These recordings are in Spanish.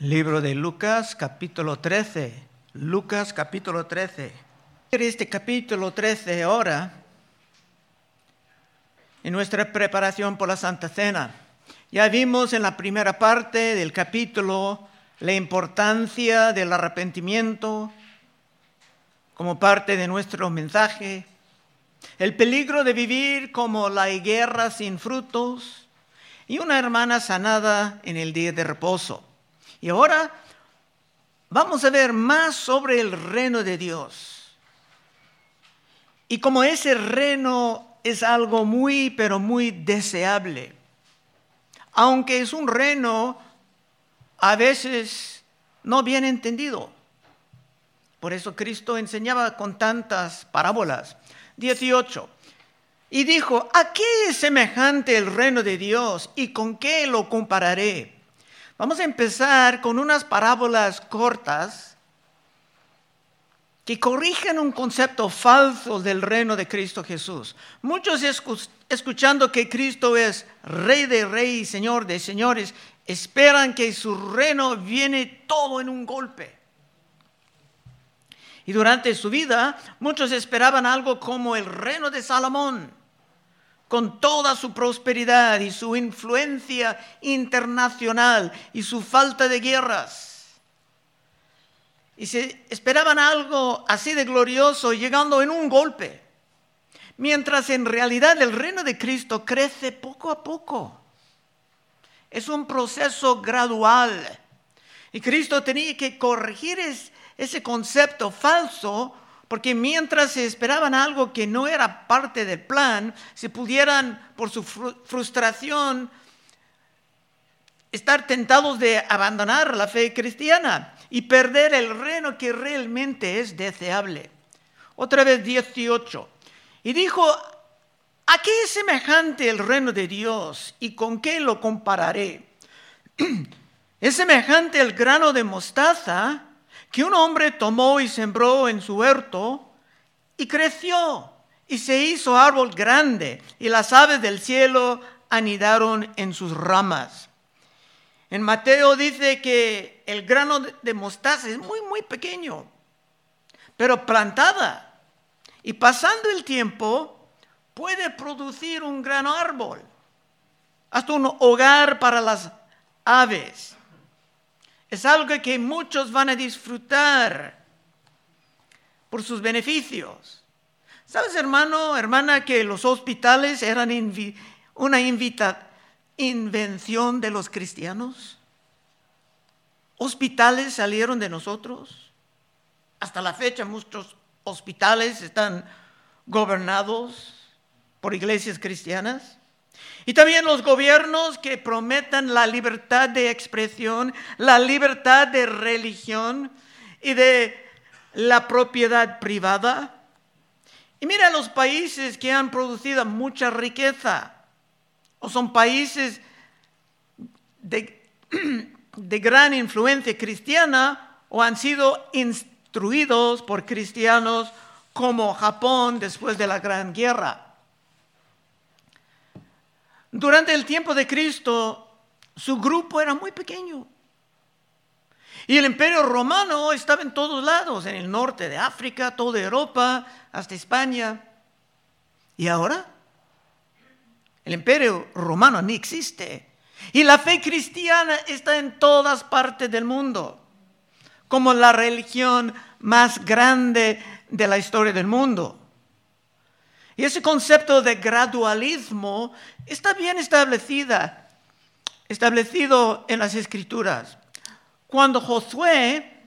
Libro de Lucas, capítulo 13. Lucas, capítulo 13. Este capítulo 13 ahora, en nuestra preparación por la Santa Cena. Ya vimos en la primera parte del capítulo la importancia del arrepentimiento como parte de nuestro mensaje, el peligro de vivir como la higuera sin frutos y una hermana sanada en el día de reposo. Y ahora vamos a ver más sobre el reino de Dios. Y como ese reino es algo muy, pero muy deseable, aunque es un reino a veces no bien entendido. Por eso Cristo enseñaba con tantas parábolas. 18. Y dijo, ¿a qué es semejante el reino de Dios y con qué lo compararé? Vamos a empezar con unas parábolas cortas que corrigen un concepto falso del reino de Cristo Jesús. Muchos escuchando que Cristo es rey de reyes y señor de señores, esperan que su reino viene todo en un golpe. Y durante su vida, muchos esperaban algo como el reino de Salomón con toda su prosperidad y su influencia internacional y su falta de guerras. Y se esperaban algo así de glorioso llegando en un golpe, mientras en realidad el reino de Cristo crece poco a poco. Es un proceso gradual. Y Cristo tenía que corregir ese concepto falso porque mientras esperaban algo que no era parte del plan, se pudieran, por su frustración, estar tentados de abandonar la fe cristiana y perder el reino que realmente es deseable. Otra vez 18. Y dijo, ¿a qué es semejante el reino de Dios y con qué lo compararé? es semejante el grano de mostaza que un hombre tomó y sembró en su huerto y creció y se hizo árbol grande y las aves del cielo anidaron en sus ramas. En Mateo dice que el grano de mostaza es muy, muy pequeño, pero plantada. Y pasando el tiempo puede producir un gran árbol, hasta un hogar para las aves. Es algo que muchos van a disfrutar por sus beneficios. ¿Sabes, hermano, hermana, que los hospitales eran una invención de los cristianos? Hospitales salieron de nosotros. Hasta la fecha muchos hospitales están gobernados por iglesias cristianas. Y también los gobiernos que prometan la libertad de expresión, la libertad de religión y de la propiedad privada. Y mira los países que han producido mucha riqueza, o son países de, de gran influencia cristiana, o han sido instruidos por cristianos como Japón después de la Gran Guerra. Durante el tiempo de Cristo, su grupo era muy pequeño. Y el imperio romano estaba en todos lados, en el norte de África, toda Europa, hasta España. ¿Y ahora? El imperio romano ni existe. Y la fe cristiana está en todas partes del mundo, como la religión más grande de la historia del mundo. Y ese concepto de gradualismo está bien establecido en las escrituras. Cuando Josué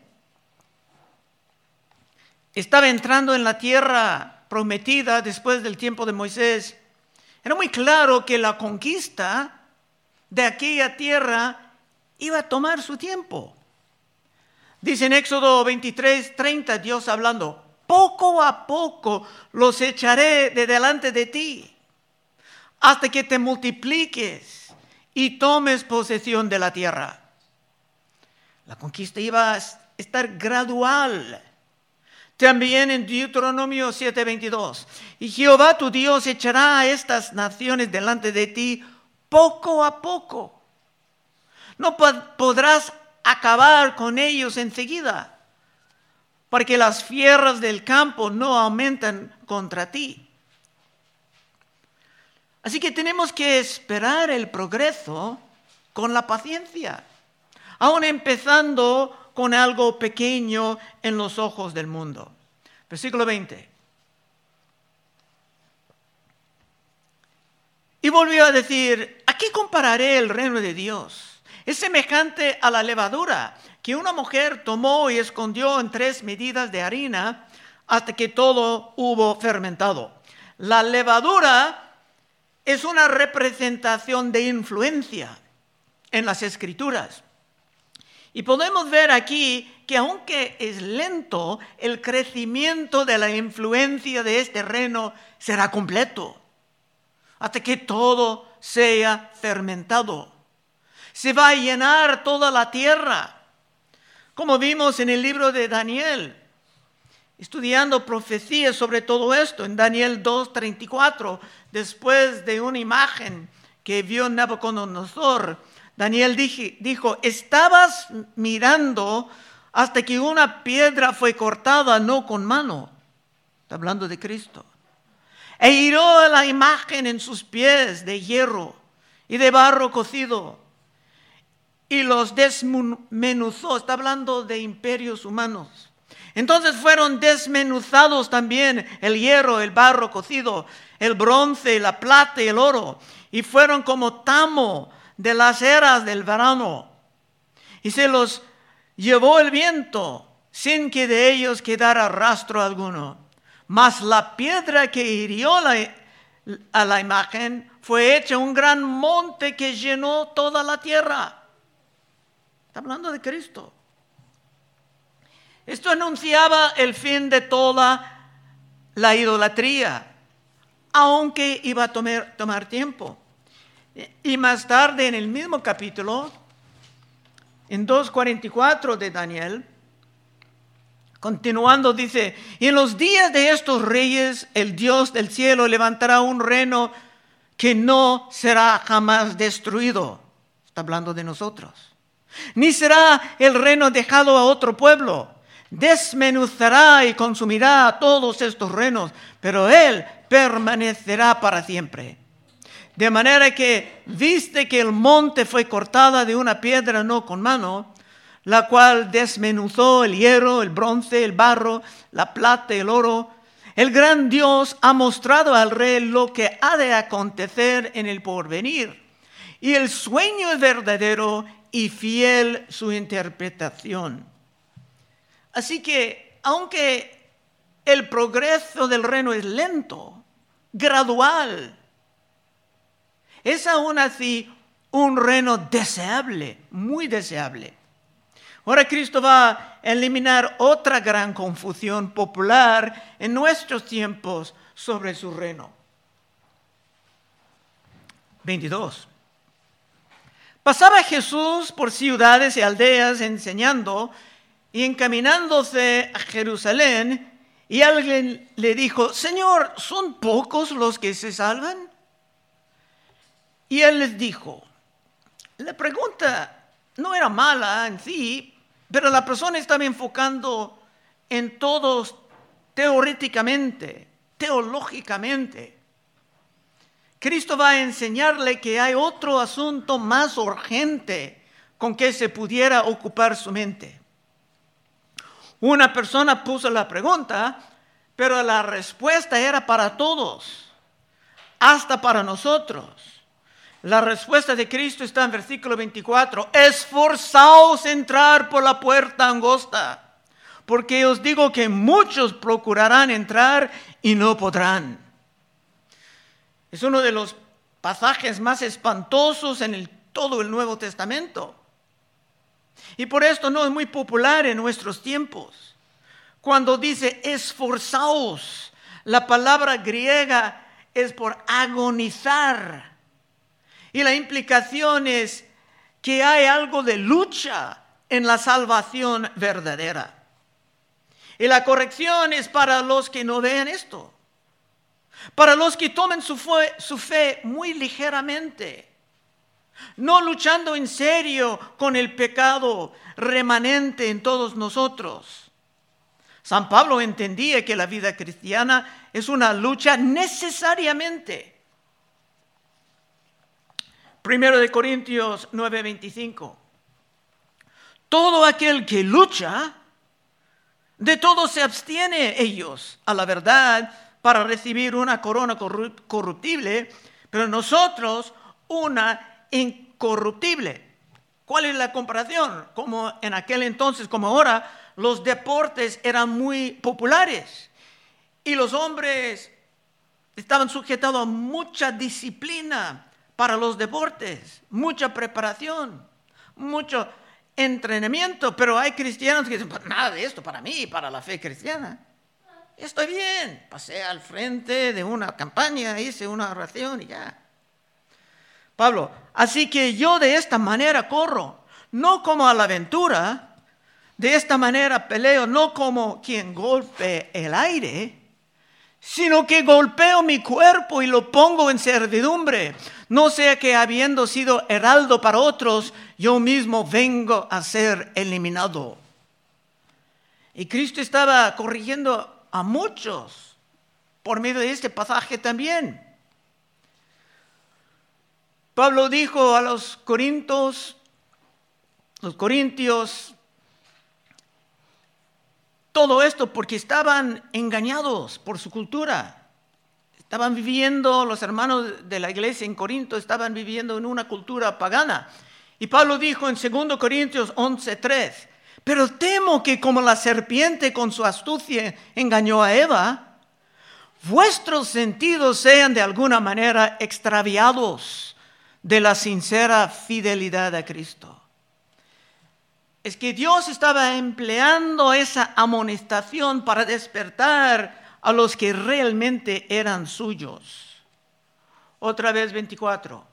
estaba entrando en la tierra prometida después del tiempo de Moisés, era muy claro que la conquista de aquella tierra iba a tomar su tiempo. Dice en Éxodo 23, 30, Dios hablando, poco a poco los echaré de delante de ti, hasta que te multipliques y tomes posesión de la tierra. La conquista iba a estar gradual. También en Deuteronomio 7:22, y Jehová tu Dios echará a estas naciones delante de ti poco a poco. No podrás acabar con ellos enseguida, para que las fieras del campo no aumenten contra ti. Así que tenemos que esperar el progreso con la paciencia, aún empezando con algo pequeño en los ojos del mundo. Versículo 20. Y volvió a decir, ¿a qué compararé el reino de Dios? Es semejante a la levadura que una mujer tomó y escondió en tres medidas de harina hasta que todo hubo fermentado. La levadura es una representación de influencia en las escrituras. Y podemos ver aquí que aunque es lento, el crecimiento de la influencia de este reino será completo hasta que todo sea fermentado. Se va a llenar toda la tierra, como vimos en el libro de Daniel, estudiando profecías sobre todo esto, en Daniel 2.34, después de una imagen que vio Nabucodonosor, Daniel dijo, estabas mirando hasta que una piedra fue cortada no con mano. Está hablando de Cristo e hirió la imagen en sus pies de hierro y de barro cocido y los desmenuzó. Está hablando de imperios humanos. Entonces fueron desmenuzados también el hierro, el barro cocido, el bronce, la plata y el oro, y fueron como tamo de las eras del verano. Y se los llevó el viento sin que de ellos quedara rastro alguno. Mas la piedra que hirió a la imagen fue hecha un gran monte que llenó toda la tierra. Está hablando de Cristo. Esto anunciaba el fin de toda la idolatría, aunque iba a tomar, tomar tiempo. Y más tarde en el mismo capítulo, en 2.44 de Daniel, Continuando dice, y en los días de estos reyes el Dios del cielo levantará un reino que no será jamás destruido. Está hablando de nosotros. Ni será el reino dejado a otro pueblo. Desmenuzará y consumirá todos estos reinos, pero él permanecerá para siempre. De manera que, viste que el monte fue cortada de una piedra no con mano, la cual desmenuzó el hierro, el bronce, el barro, la plata, el oro. El gran Dios ha mostrado al rey lo que ha de acontecer en el porvenir. Y el sueño es verdadero y fiel su interpretación. Así que, aunque el progreso del reino es lento, gradual, es aún así un reino deseable, muy deseable. Ahora Cristo va a eliminar otra gran confusión popular en nuestros tiempos sobre su reino. 22. Pasaba Jesús por ciudades y aldeas enseñando y encaminándose a Jerusalén, y alguien le dijo, Señor, ¿son pocos los que se salvan? Y él les dijo, la pregunta no era mala en sí, pero la persona estaba enfocando en todos teóricamente, teológicamente. Cristo va a enseñarle que hay otro asunto más urgente con que se pudiera ocupar su mente. Una persona puso la pregunta, pero la respuesta era para todos, hasta para nosotros. La respuesta de Cristo está en versículo 24. Esforzaos entrar por la puerta angosta, porque os digo que muchos procurarán entrar y no podrán. Es uno de los pasajes más espantosos en todo el Nuevo Testamento. Y por esto no es muy popular en nuestros tiempos. Cuando dice esforzaos, la palabra griega es por agonizar y la implicación es que hay algo de lucha en la salvación verdadera. Y la corrección es para los que no vean esto, para los que tomen su fe, muy ligeramente, no luchando en serio con el pecado remanente en todos nosotros. San Pablo entendía que la vida cristiana es una lucha necesariamente. Primero de Corintios 9:25. Todo aquel que lucha, de todo se abstiene ellos a la verdad para recibir una corona corruptible, pero nosotros una incorruptible. ¿Cuál es la comparación? Como en aquel entonces, como ahora, los deportes eran muy populares y los hombres estaban sujetados a mucha disciplina para los deportes, mucha preparación, mucho entrenamiento, pero hay cristianos que dicen, pues nada de esto para mí, para la fe cristiana. Estoy bien, pasé al frente de una campaña, hice una oración y ya. Pablo, así que yo de esta manera corro, no como a la aventura, de esta manera peleo, no como quien golpe el aire, sino que golpeo mi cuerpo y lo pongo en servidumbre, no sea que habiendo sido heraldo para otros, yo mismo vengo a ser eliminado. Y Cristo estaba corrigiendo a muchos por medio de este pasaje también. Pablo dijo a los corintios, los corintios, todo esto porque estaban engañados por su cultura. Estaban viviendo, los hermanos de la iglesia en Corinto estaban viviendo en una cultura pagana. Y Pablo dijo en 2 Corintios 11:3, pero temo que como la serpiente con su astucia engañó a Eva, vuestros sentidos sean de alguna manera extraviados de la sincera fidelidad a Cristo. Es que Dios estaba empleando esa amonestación para despertar a los que realmente eran suyos. Otra vez 24.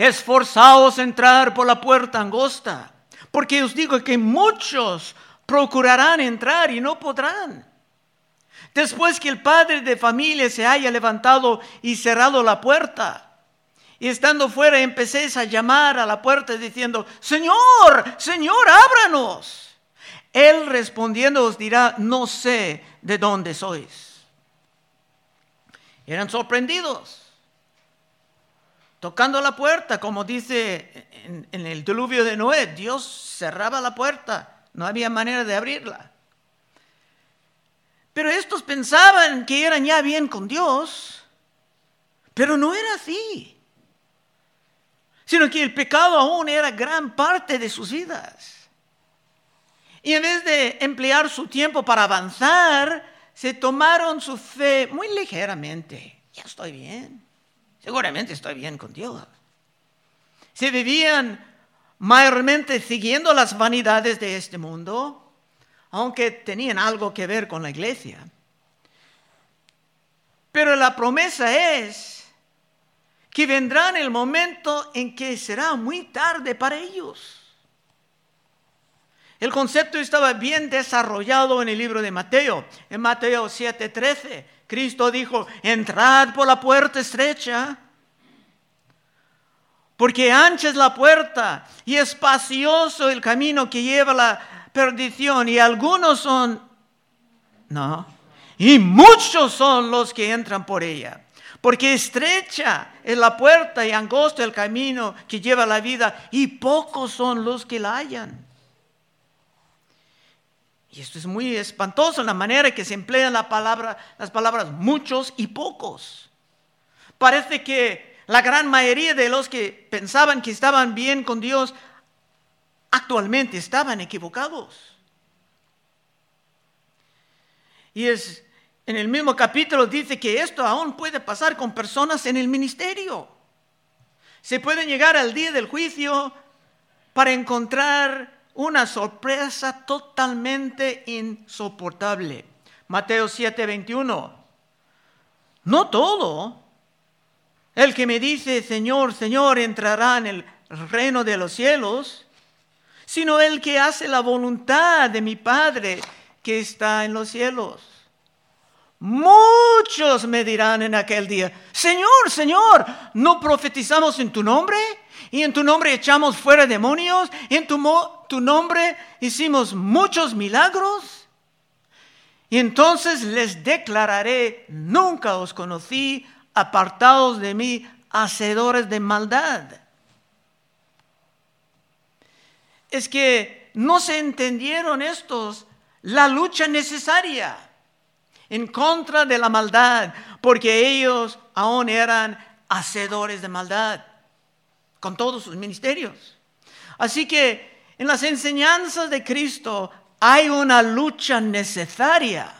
Esforzaos a entrar por la puerta angosta, porque os digo que muchos procurarán entrar y no podrán. Después que el padre de familia se haya levantado y cerrado la puerta, y estando fuera empecé a llamar a la puerta diciendo, Señor, Señor, ábranos. Él respondiendo os dirá, no sé de dónde sois. Eran sorprendidos. Tocando la puerta, como dice en, en el diluvio de Noé, Dios cerraba la puerta, no había manera de abrirla. Pero estos pensaban que eran ya bien con Dios, pero no era así, sino que el pecado aún era gran parte de sus vidas. Y en vez de emplear su tiempo para avanzar, se tomaron su fe muy ligeramente. Ya estoy bien, seguramente estoy bien con Dios. Se vivían mayormente siguiendo las vanidades de este mundo, aunque tenían algo que ver con la iglesia. Pero la promesa es que vendrá el momento en que será muy tarde para ellos. El concepto estaba bien desarrollado en el libro de Mateo. En Mateo 7:13, Cristo dijo, entrad por la puerta estrecha, porque ancha es la puerta y espacioso el camino que lleva a la perdición y algunos son, no, y muchos son los que entran por ella. Porque estrecha es la puerta y angosto el camino que lleva a la vida y pocos son los que la hallan. Y esto es muy espantoso, la manera que se emplean la palabra, las palabras muchos y pocos. Parece que la gran mayoría de los que pensaban que estaban bien con Dios actualmente estaban equivocados. Y es en el mismo capítulo dice que esto aún puede pasar con personas en el ministerio. Se puede llegar al día del juicio para encontrar una sorpresa totalmente insoportable. Mateo 7:21. No todo el que me dice, Señor, Señor, entrará en el reino de los cielos, sino el que hace la voluntad de mi Padre que está en los cielos. Muchos me dirán en aquel día, Señor, Señor, ¿no profetizamos en tu nombre? Y en tu nombre echamos fuera demonios, y en tu, tu nombre hicimos muchos milagros. Y entonces les declararé, nunca os conocí, apartados de mí, hacedores de maldad. Es que no se entendieron estos la lucha necesaria en contra de la maldad, porque ellos aún eran hacedores de maldad, con todos sus ministerios. Así que en las enseñanzas de Cristo hay una lucha necesaria.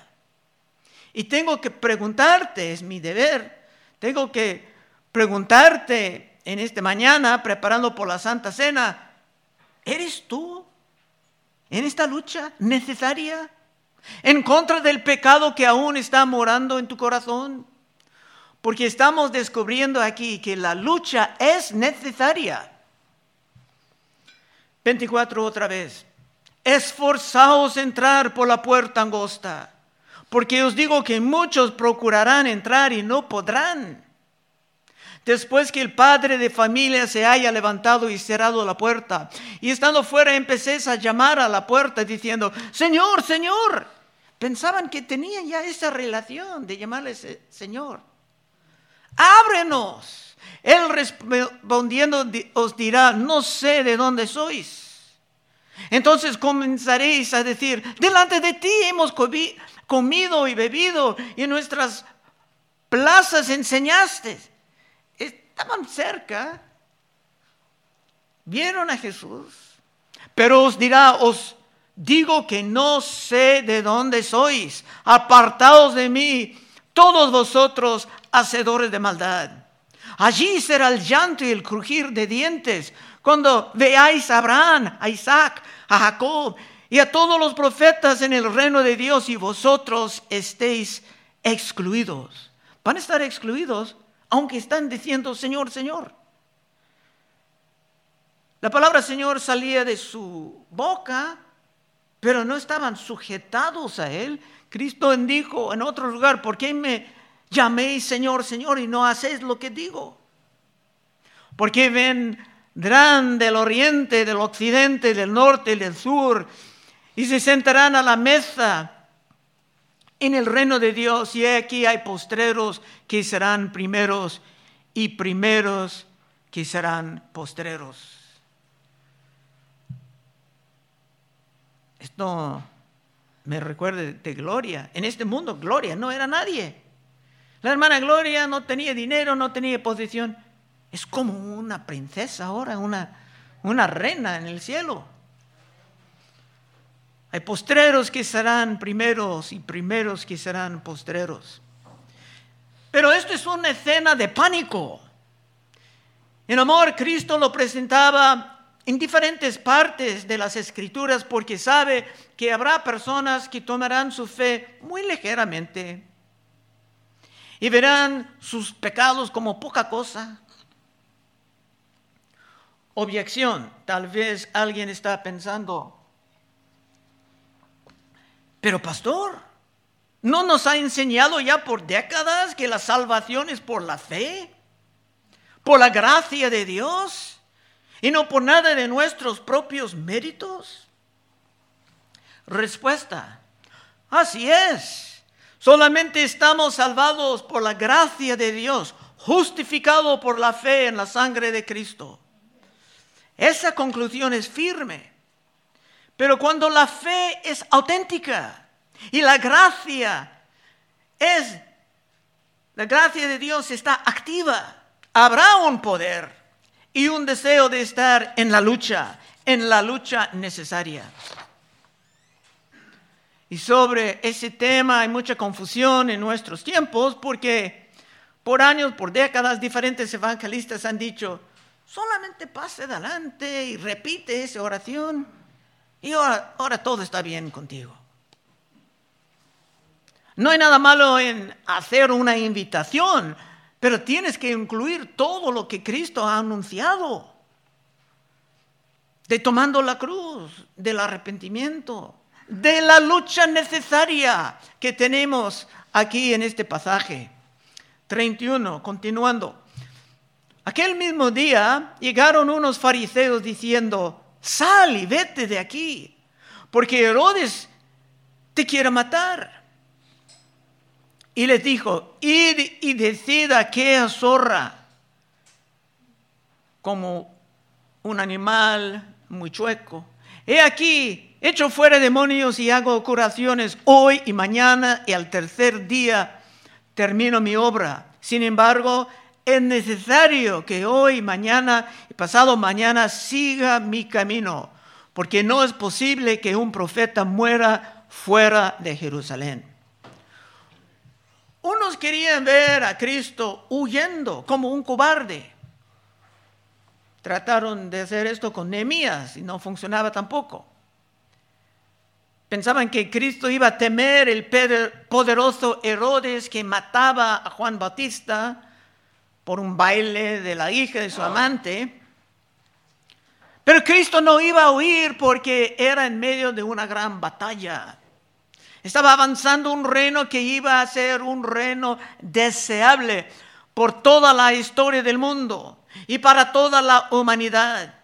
Y tengo que preguntarte, es mi deber, tengo que preguntarte en esta mañana, preparando por la Santa Cena, ¿eres tú en esta lucha necesaria? en contra del pecado que aún está morando en tu corazón. Porque estamos descubriendo aquí que la lucha es necesaria. 24 otra vez. Esforzaos entrar por la puerta angosta, porque os digo que muchos procurarán entrar y no podrán. Después que el padre de familia se haya levantado y cerrado la puerta, y estando fuera empecé a llamar a la puerta diciendo, Señor, Señor, pensaban que tenían ya esa relación de llamarle Señor. Ábrenos. Él respondiendo os dirá, no sé de dónde sois. Entonces comenzaréis a decir, delante de ti hemos comido y bebido y en nuestras plazas enseñaste. Estaban cerca, vieron a Jesús, pero os dirá, os digo que no sé de dónde sois, apartados de mí, todos vosotros hacedores de maldad. Allí será el llanto y el crujir de dientes cuando veáis a Abraham, a Isaac, a Jacob y a todos los profetas en el reino de Dios y vosotros estéis excluidos. Van a estar excluidos aunque están diciendo Señor, Señor. La palabra Señor salía de su boca pero no estaban sujetados a Él. Cristo dijo en otro lugar, ¿por qué me llaméis Señor, Señor y no hacéis lo que digo? Porque vendrán del oriente, del occidente, del norte del sur y se sentarán a la mesa en el reino de Dios y aquí hay postreros que serán primeros y primeros que serán postreros. Me recuerda de Gloria. En este mundo, Gloria no era nadie. La hermana Gloria no tenía dinero, no tenía posición. Es como una princesa ahora, una, una reina en el cielo. Hay postreros que serán primeros y primeros que serán postreros. Pero esto es una escena de pánico. En amor, Cristo lo presentaba en diferentes partes de las escrituras porque sabe que habrá personas que tomarán su fe muy ligeramente y verán sus pecados como poca cosa. Objeción, tal vez alguien está pensando, pero pastor, ¿no nos ha enseñado ya por décadas que la salvación es por la fe? ¿Por la gracia de Dios? Y no por nada de nuestros propios méritos? Respuesta, así es. Solamente estamos salvados por la gracia de Dios, justificados por la fe en la sangre de Cristo. Esa conclusión es firme. Pero cuando la fe es auténtica y la gracia es, la gracia de Dios está activa, habrá un poder y un deseo de estar en la lucha, en la lucha necesaria. Y sobre ese tema hay mucha confusión en nuestros tiempos porque por años, por décadas, diferentes evangelistas han dicho, solamente pase adelante y repite esa oración y ahora, ahora todo está bien contigo. No hay nada malo en hacer una invitación pero tienes que incluir todo lo que Cristo ha anunciado. De tomando la cruz, del arrepentimiento, de la lucha necesaria que tenemos aquí en este pasaje. 31, continuando. Aquel mismo día llegaron unos fariseos diciendo, sal y vete de aquí, porque Herodes te quiere matar. Y les dijo, id y decida qué zorra, como un animal muy chueco. He aquí, echo fuera demonios y hago curaciones hoy y mañana y al tercer día termino mi obra. Sin embargo, es necesario que hoy, mañana y pasado mañana siga mi camino, porque no es posible que un profeta muera fuera de Jerusalén. Unos querían ver a Cristo huyendo como un cobarde. Trataron de hacer esto con Nehemías y no funcionaba tampoco. Pensaban que Cristo iba a temer el poderoso Herodes que mataba a Juan Bautista por un baile de la hija de su amante. Pero Cristo no iba a huir porque era en medio de una gran batalla. Estaba avanzando un reino que iba a ser un reino deseable por toda la historia del mundo y para toda la humanidad.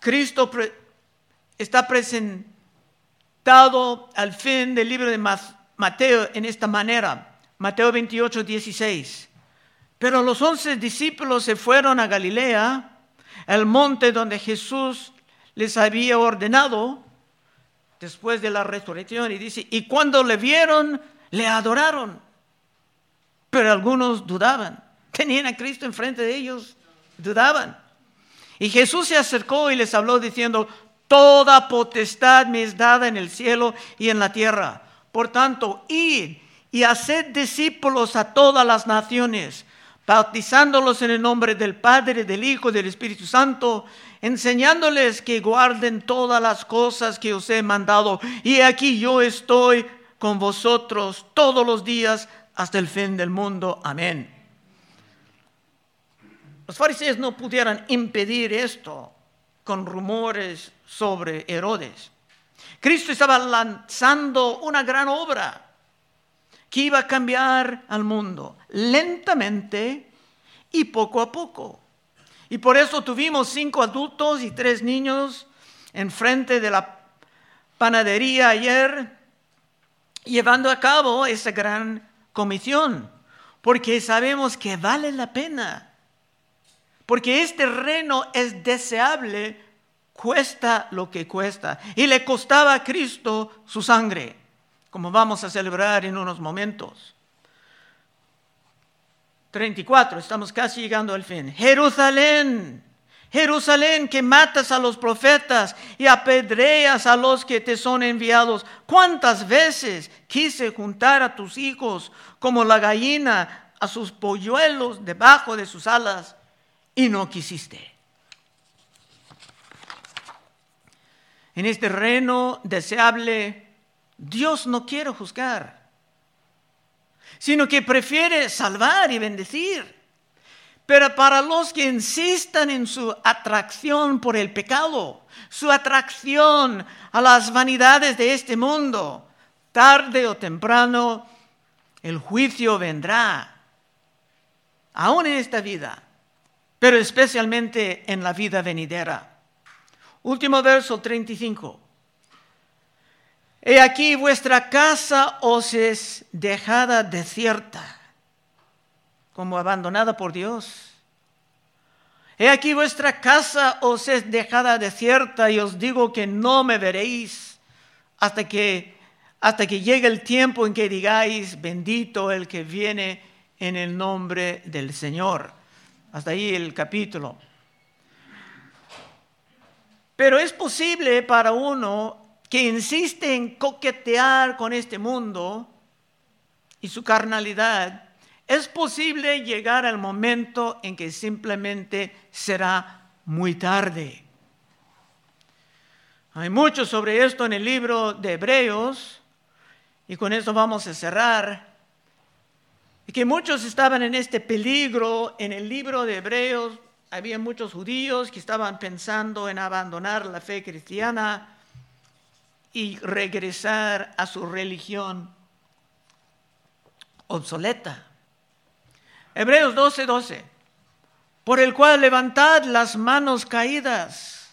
Cristo está presentado al fin del libro de Mateo en esta manera. Mateo 28, 16. Pero los once discípulos se fueron a Galilea, el monte donde Jesús les había ordenado después de la resurrección y dice, y cuando le vieron, le adoraron. Pero algunos dudaban. Tenían a Cristo enfrente de ellos, dudaban. Y Jesús se acercó y les habló diciendo, toda potestad me es dada en el cielo y en la tierra. Por tanto, id y haced discípulos a todas las naciones, bautizándolos en el nombre del Padre, del Hijo del Espíritu Santo, enseñándoles que guarden todas las cosas que os he mandado. Y aquí yo estoy con vosotros todos los días hasta el fin del mundo. Amén. Los fariseos no pudieran impedir esto con rumores sobre Herodes. Cristo estaba lanzando una gran obra que iba a cambiar al mundo lentamente y poco a poco. Y por eso tuvimos cinco adultos y tres niños enfrente de la panadería ayer llevando a cabo esa gran comisión, porque sabemos que vale la pena porque este reino es deseable, cuesta lo que cuesta. Y le costaba a Cristo su sangre, como vamos a celebrar en unos momentos. 34, estamos casi llegando al fin. Jerusalén, Jerusalén que matas a los profetas y apedreas a los que te son enviados. ¿Cuántas veces quise juntar a tus hijos como la gallina a sus polluelos debajo de sus alas? y no quisiste. En este reino deseable, Dios no quiere juzgar, sino que prefiere salvar y bendecir. Pero para los que insistan en su atracción por el pecado, su atracción a las vanidades de este mundo, tarde o temprano el juicio vendrá, aún en esta vida pero especialmente en la vida venidera. Último verso 35. He aquí vuestra casa os es dejada desierta, como abandonada por Dios. He aquí vuestra casa os es dejada desierta y os digo que no me veréis hasta que hasta que llegue el tiempo en que digáis bendito el que viene en el nombre del Señor. Hasta ahí el capítulo. Pero es posible para uno que insiste en coquetear con este mundo y su carnalidad, es posible llegar al momento en que simplemente será muy tarde. Hay mucho sobre esto en el libro de Hebreos y con eso vamos a cerrar y que muchos estaban en este peligro. En el libro de Hebreos había muchos judíos que estaban pensando en abandonar la fe cristiana y regresar a su religión obsoleta. Hebreos 12, 12. Por el cual levantad las manos caídas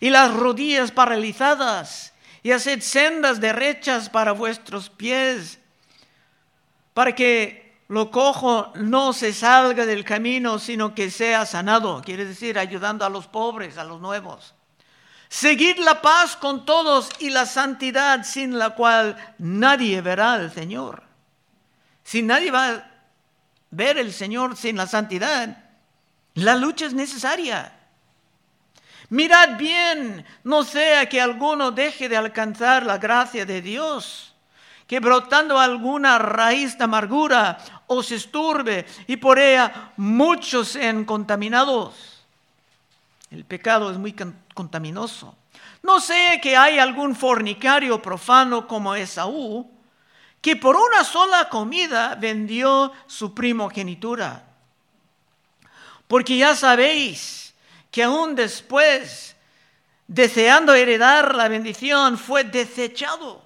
y las rodillas paralizadas y haced sendas derechas para vuestros pies, para que lo cojo no se salga del camino, sino que sea sanado. Quiere decir, ayudando a los pobres, a los nuevos. Seguid la paz con todos y la santidad sin la cual nadie verá al Señor. Si nadie va a ver el Señor sin la santidad, la lucha es necesaria. Mirad bien, no sea que alguno deje de alcanzar la gracia de Dios, que brotando alguna raíz de amargura os esturbe y por ella muchos sean contaminados. El pecado es muy No sé que hay algún fornicario profano como Esaú, que por una sola comida vendió su primogenitura. Porque ya sabéis que aún después, deseando heredar la bendición, fue desechado.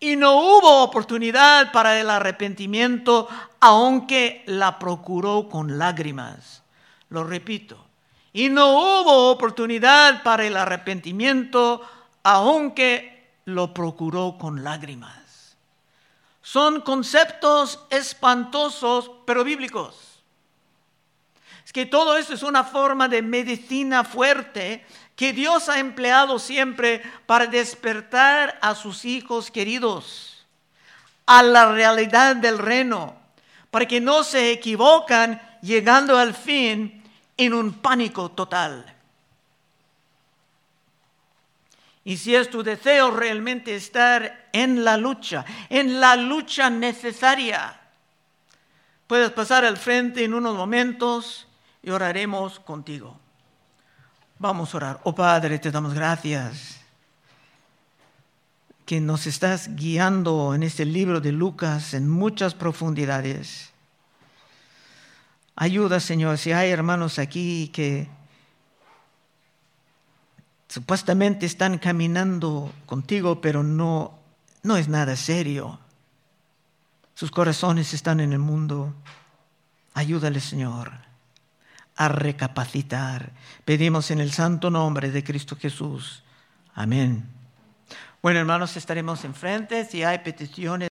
Y no hubo oportunidad para el arrepentimiento, aunque la procuró con lágrimas. Lo repito, y no hubo oportunidad para el arrepentimiento, aunque lo procuró con lágrimas. Son conceptos espantosos, pero bíblicos. Es que todo esto es una forma de medicina fuerte que Dios ha empleado siempre para despertar a sus hijos queridos a la realidad del reino, para que no se equivocan llegando al fin en un pánico total. Y si es tu deseo realmente estar en la lucha, en la lucha necesaria, puedes pasar al frente en unos momentos y oraremos contigo. Vamos a orar. Oh Padre, te damos gracias que nos estás guiando en este libro de Lucas en muchas profundidades. Ayuda, Señor, si hay hermanos aquí que supuestamente están caminando contigo, pero no, no es nada serio. Sus corazones están en el mundo. Ayúdale, Señor, a recapacitar. Pedimos en el santo nombre de Cristo Jesús. Amén. Bueno, hermanos, estaremos enfrente. Si hay peticiones.